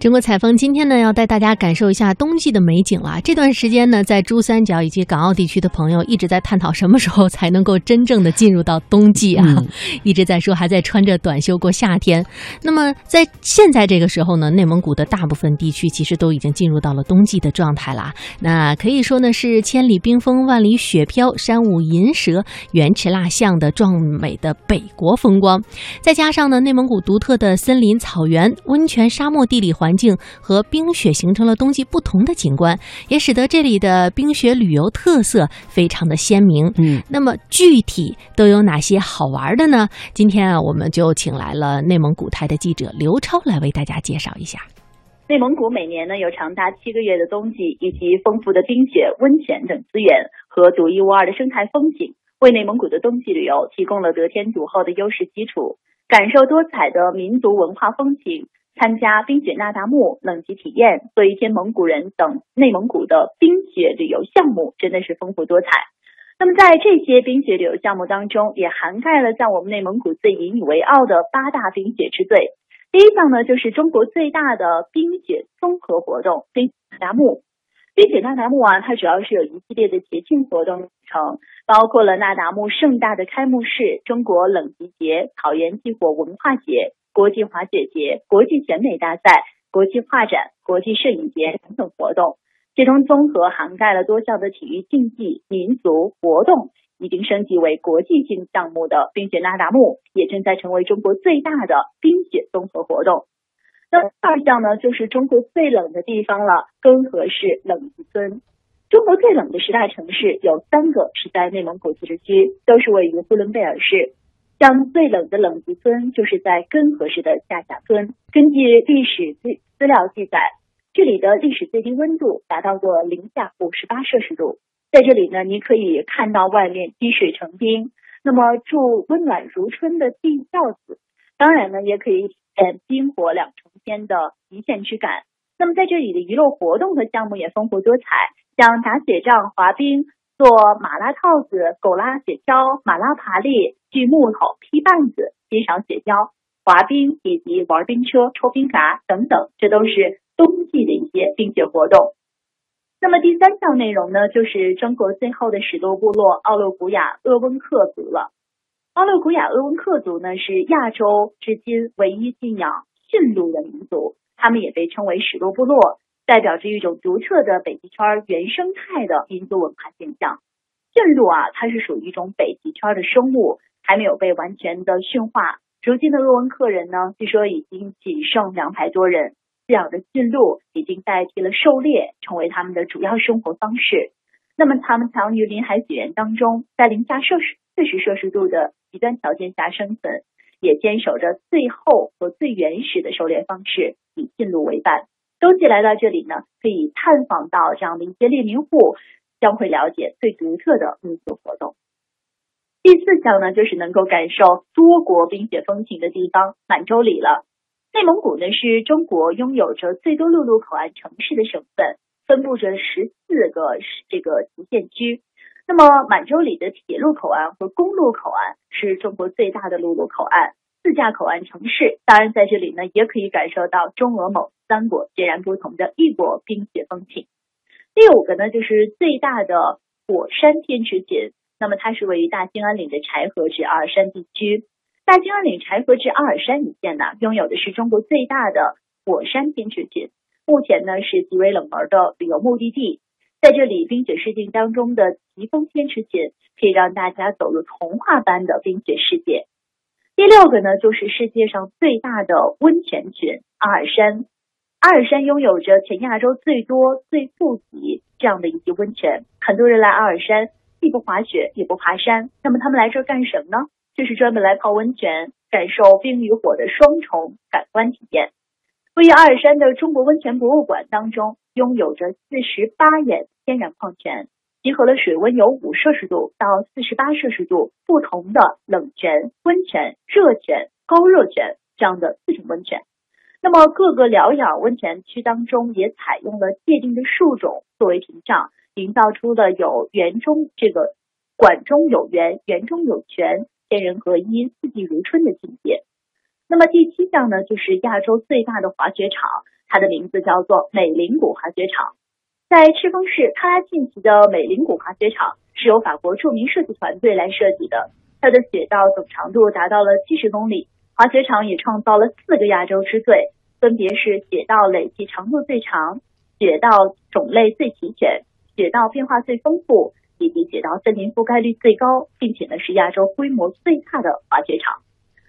中国采风今天呢，要带大家感受一下冬季的美景了。这段时间呢，在珠三角以及港澳地区的朋友一直在探讨什么时候才能够真正的进入到冬季啊，一直在说还在穿着短袖过夏天。那么在现在这个时候呢，内蒙古的大部分地区其实都已经进入到了冬季的状态了。那可以说呢，是千里冰封、万里雪飘、山舞银蛇、原驰蜡象的壮美的北国风光，再加上呢，内蒙古独特的森林、草原、温泉、沙漠地理环。环境和冰雪形成了冬季不同的景观，也使得这里的冰雪旅游特色非常的鲜明。嗯，那么具体都有哪些好玩的呢？今天啊，我们就请来了内蒙古台的记者刘超来为大家介绍一下。内蒙古每年呢有长达七个月的冬季，以及丰富的冰雪、温泉等资源和独一无二的生态风景，为内蒙古的冬季旅游提供了得天独厚的优势基础。感受多彩的民族文化风情。参加冰雪那达慕冷极体验、做一天蒙古人等内蒙古的冰雪旅游项目真的是丰富多彩。那么在这些冰雪旅游项目当中，也涵盖了在我们内蒙古最引以为傲的八大冰雪之最。第一项呢，就是中国最大的冰雪综合活动——冰雪那达慕。冰雪那达慕啊，它主要是有一系列的节庆活动成，包括了那达慕盛大的开幕式、中国冷极节、草原祭火文化节。国际滑雪节、国际选美大赛、国际画展、国际摄影节等等活动，其中综合涵盖了多项的体育竞技、民族活动，已经升级为国际性项目的冰雪拉达慕，也正在成为中国最大的冰雪综合活动。那二项呢，就是中国最冷的地方了——根河市冷极村。中国最冷的十大城市有三个是在内蒙古自治区，都是位于呼伦贝尔市。像最冷的冷极村就是在根河市的下辖村。根据历史资资料记载，这里的历史最低温度达到过零下五十八摄氏度。在这里呢，你可以看到外面积水成冰，那么住温暖如春的地窖子。当然呢，也可以体验冰火两重天的极限之感。那么在这里的娱乐活动和项目也丰富多彩，像打雪仗、滑冰。做马拉套子、狗拉雪橇、马拉爬犁、锯木头、劈棒子、欣赏雪橇、滑冰以及玩冰车、抽冰嘎等等，这都是冬季的一些冰雪活动。那么第三项内容呢，就是中国最后的始都部落奥洛古雅鄂温克族了。奥洛古雅鄂温克族呢，是亚洲至今唯一信仰驯鹿的民族，他们也被称为始都部落。代表着一种独特的北极圈原生态的民族文化现象。驯鹿啊，它是属于一种北极圈的生物，还没有被完全的驯化。如今的鄂温克人呢，据说已经仅剩两百多人，饲养的驯鹿已经代替了狩猎，成为他们的主要生活方式。那么，他们藏于林海雪原当中，在零下摄氏四十摄氏度的极端条件下生存，也坚守着最后和最原始的狩猎方式，以驯鹿为伴。冬季来到这里呢，可以探访到这样的一些猎民户，将会了解最独特的民俗活动。第四项呢，就是能够感受多国冰雪风情的地方——满洲里了。内蒙古呢是中国拥有着最多陆路口岸城市的省份，分布着十四个这个极限区。那么满洲里的铁路口岸和公路口岸是中国最大的陆路口岸。自驾口岸城市，当然在这里呢，也可以感受到中俄蒙三国截然不同的异国冰雪风情。第五个呢，就是最大的火山天池群，那么它是位于大兴安岭的柴河至阿尔山地区。大兴安岭柴河至阿尔山一线呢，拥有的是中国最大的火山天池群，目前呢是极为冷门的旅游目的地。在这里，冰雪世界当中的疾风天池群，可以让大家走入童话般的冰雪世界。第六个呢，就是世界上最大的温泉群阿尔山。阿尔山拥有着全亚洲最多、最富集这样的一些温泉。很多人来阿尔山，既不滑雪也不爬山，那么他们来这干什么呢？就是专门来泡温泉，感受冰与火的双重感官体验。位于阿尔山的中国温泉博物馆当中，拥有着四十八眼天然矿泉。集合了水温由五摄氏度到四十八摄氏度不同的冷泉、温泉、热泉、高热泉这样的四种温泉。那么各个疗养温泉区当中也采用了界定的树种作为屏障，营造出了有园中这个馆中有园、园中有泉、天人合一、四季如春的境界。那么第七项呢，就是亚洲最大的滑雪场，它的名字叫做美林谷滑雪场，在赤峰市喀拉沁旗的美林谷滑雪场是由法国著名设计团队来设计的，它的雪道总长度达到了七十公里，滑雪场也创造了四个亚洲之最，分别是雪道累计长度最长、雪道种类最齐全、雪道变化最丰富，以及雪道森林覆盖率最高，并且呢是亚洲规模最大的滑雪场。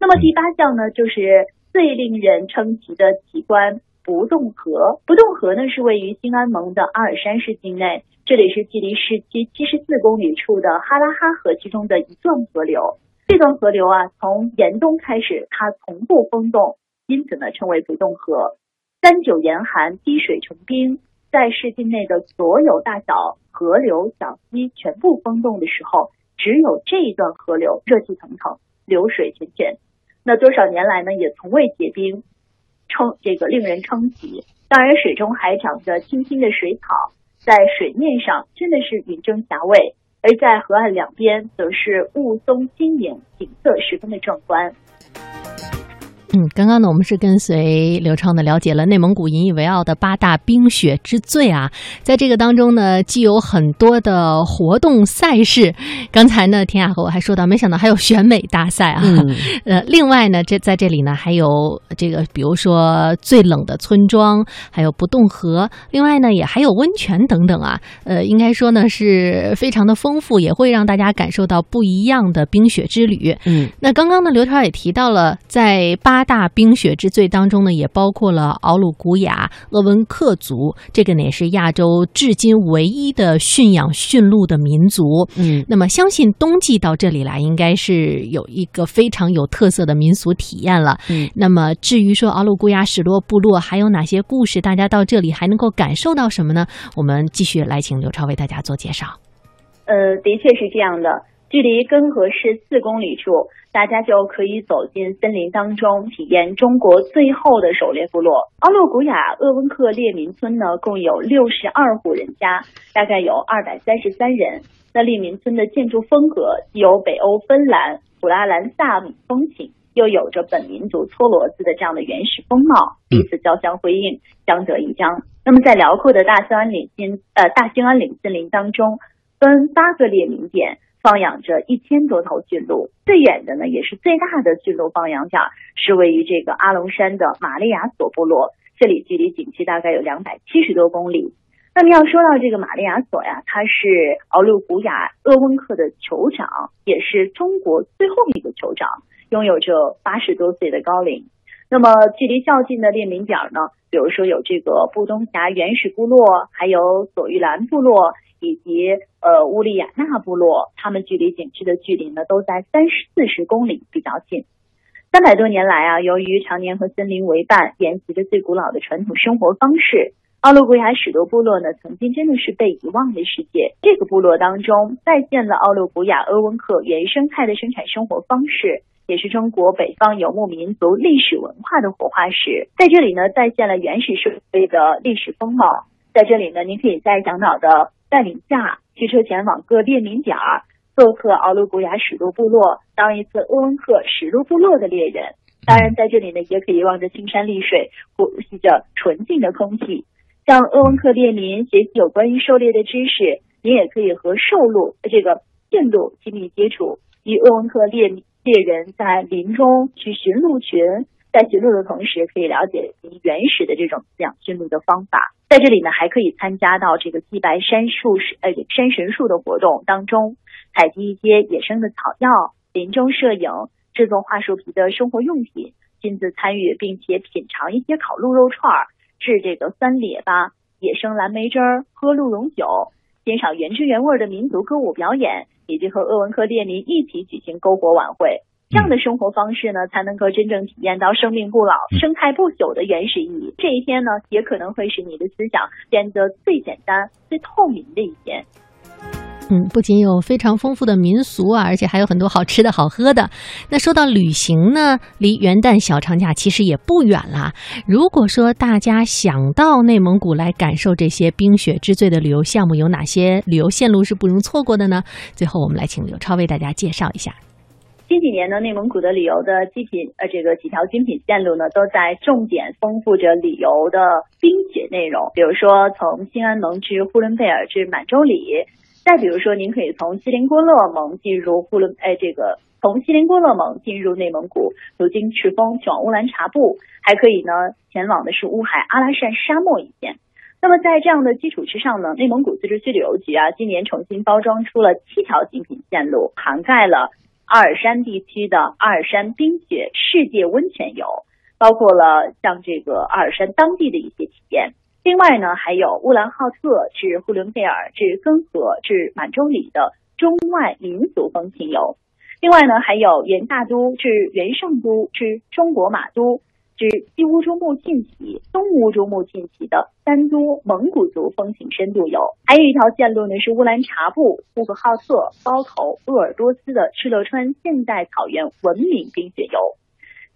那么第八项呢，就是最令人称奇的奇观。不动河，不动河呢是位于兴安盟的阿尔山市境内，这里是距离市区七十四公里处的哈拉哈河其中的一段河流。这段河流啊，从严冬开始，它从不封冻，因此呢称为不动河。三九严寒，滴水成冰，在市境内的所有大小河流、小溪全部封冻的时候，只有这一段河流热气腾腾，流水泉泉。那多少年来呢，也从未结冰。称这个令人称奇，当然水中还长着青青的水草，在水面上真的是云蒸霞蔚，而在河岸两边则是雾凇晶莹，景色十分的壮观。嗯，刚刚呢，我们是跟随刘畅的了解了内蒙古引以为傲的八大冰雪之最啊，在这个当中呢，既有很多的活动赛事。刚才呢，田雅和我还说到，没想到还有选美大赛啊。呃，另外呢，这在这里呢，还有这个，比如说最冷的村庄，还有不冻河，另外呢，也还有温泉等等啊。呃，应该说呢，是非常的丰富，也会让大家感受到不一样的冰雪之旅。嗯，那刚刚呢，刘超也提到了在八。八大冰雪之最当中呢，也包括了敖鲁古雅鄂温克族，这个呢也是亚洲至今唯一的驯养驯鹿的民族。嗯，那么相信冬季到这里来，应该是有一个非常有特色的民俗体验了。嗯，那么至于说敖鲁古雅史洛部落还有哪些故事，大家到这里还能够感受到什么呢？我们继续来请刘超为大家做介绍。呃，的确是这样的。距离根河市四公里处，大家就可以走进森林当中，体验中国最后的狩猎部落——奥洛古雅鄂温克猎民村呢。共有六十二户人家，大概有二百三十三人。那猎民村的建筑风格既有北欧芬兰、普拉兰萨米风情，又有着本民族搓骡子的这样的原始风貌，彼此交相辉映，相得益彰。那么在辽阔的大兴安岭森呃大兴安岭森林当中，分八个猎民点。放养着一千多头驯鹿，最远的呢，也是最大的驯鹿放养点是位于这个阿龙山的玛利亚索部落，这里距离景区大概有两百七十多公里。那么要说到这个玛利亚索呀，它是奥鲁古雅鄂温克的酋长，也是中国最后一个酋长，拥有着八十多岁的高龄。那么距离较近的列名点呢，比如说有这个布东峡原始部落，还有索玉兰部落。以及呃乌利亚纳部落，他们距离景区的距离呢都在三十四十公里，比较近。三百多年来啊，由于常年和森林为伴，沿袭着最古老的传统生活方式，奥洛古雅许多部落呢曾经真的是被遗忘的世界。这个部落当中再现了奥洛古雅鄂温克原生态的生产生活方式，也是中国北方游牧民族历史文化的活化石。在这里呢，再现了原始社会的历史风貌。在这里呢，您可以在向导的。带领下驱车前往各列民点儿，做客敖鲁古雅史路部落，当一次鄂温克史路部落的猎人。当然，在这里呢，也可以望着青山绿水，呼吸着纯净的空气，向鄂温克猎民学习有关于狩猎的知识。您也可以和兽鹿这个驯鹿亲密接触，与鄂温克猎猎人在林中去寻鹿群，在寻鹿的同时，可以了解原始的这种饲养驯鹿的方法。在这里呢，还可以参加到这个祭拜山树呃山神树的活动当中，采集一些野生的草药，林中摄影，制作桦树皮的生活用品，亲自参与并且品尝一些烤鹿肉串儿，制这个酸列巴、野生蓝莓汁儿，喝鹿茸酒，欣赏原汁原味的民族歌舞表演，以及和鄂温克猎民一起举行篝火晚会。这样的生活方式呢，才能够真正体验到生命不老、生态不朽的原始意义。这一天呢，也可能会使你的思想变得最简单、最透明的一天。嗯，不仅有非常丰富的民俗啊，而且还有很多好吃的好喝的。那说到旅行呢，离元旦小长假其实也不远了。如果说大家想到内蒙古来感受这些冰雪之最的旅游项目，有哪些旅游线路是不容错过的呢？最后，我们来请刘超为大家介绍一下。近几年呢，内蒙古的旅游的极品呃这个几条精品线路呢，都在重点丰富着旅游的冰雪内容。比如说从兴安盟至呼伦贝尔至满洲里，再比如说您可以从锡林郭勒盟进入呼伦哎这个从锡林郭勒盟进入内蒙古，途经赤峰去往乌兰察布，还可以呢前往的是乌海阿拉善沙漠一线。那么在这样的基础之上呢，内蒙古自治区旅游局啊今年重新包装出了七条精品线路，涵盖了。阿尔山地区的阿尔山冰雪世界温泉游，包括了像这个阿尔山当地的一些体验。另外呢，还有乌兰浩特至呼伦贝尔至根河至满洲里的中外民族风情游。另外呢，还有元大都至元上都至中国马都。是西乌珠穆沁旗、东乌珠穆沁旗的三都蒙古族风情深度游，还有一条线路呢是乌兰察布、呼和浩特、包头、鄂尔多斯的敕勒川现代草原文明冰雪游。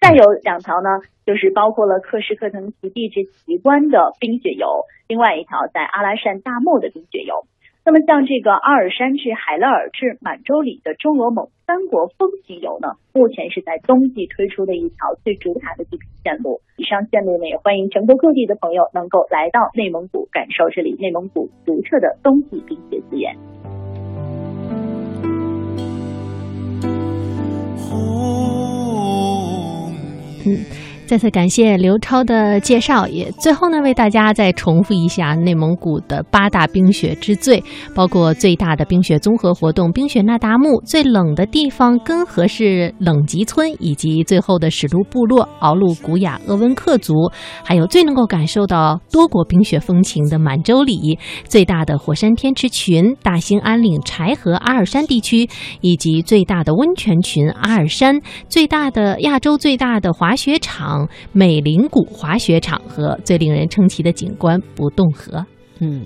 再有两条呢，就是包括了克什克腾旗地质奇观的冰雪游，另外一条在阿拉善大漠的冰雪游。那么像这个阿尔山至海勒尔至满洲里的中俄蒙三国风情游呢，目前是在冬季推出的一条最主打的地铁线路。以上线路呢，也欢迎全国各地的朋友能够来到内蒙古，感受这里内蒙古独特的冬季冰雪资源。再次感谢刘超的介绍，也最后呢为大家再重复一下内蒙古的八大冰雪之最，包括最大的冰雪综合活动冰雪那达慕，最冷的地方根河市冷极村，以及最后的史路部落敖鲁古雅鄂温克族，还有最能够感受到多国冰雪风情的满洲里，最大的火山天池群大兴安岭柴河阿尔山地区，以及最大的温泉群阿尔山，最大的亚洲最大的滑雪场美林谷滑雪场和最令人称奇的景观不动河，嗯。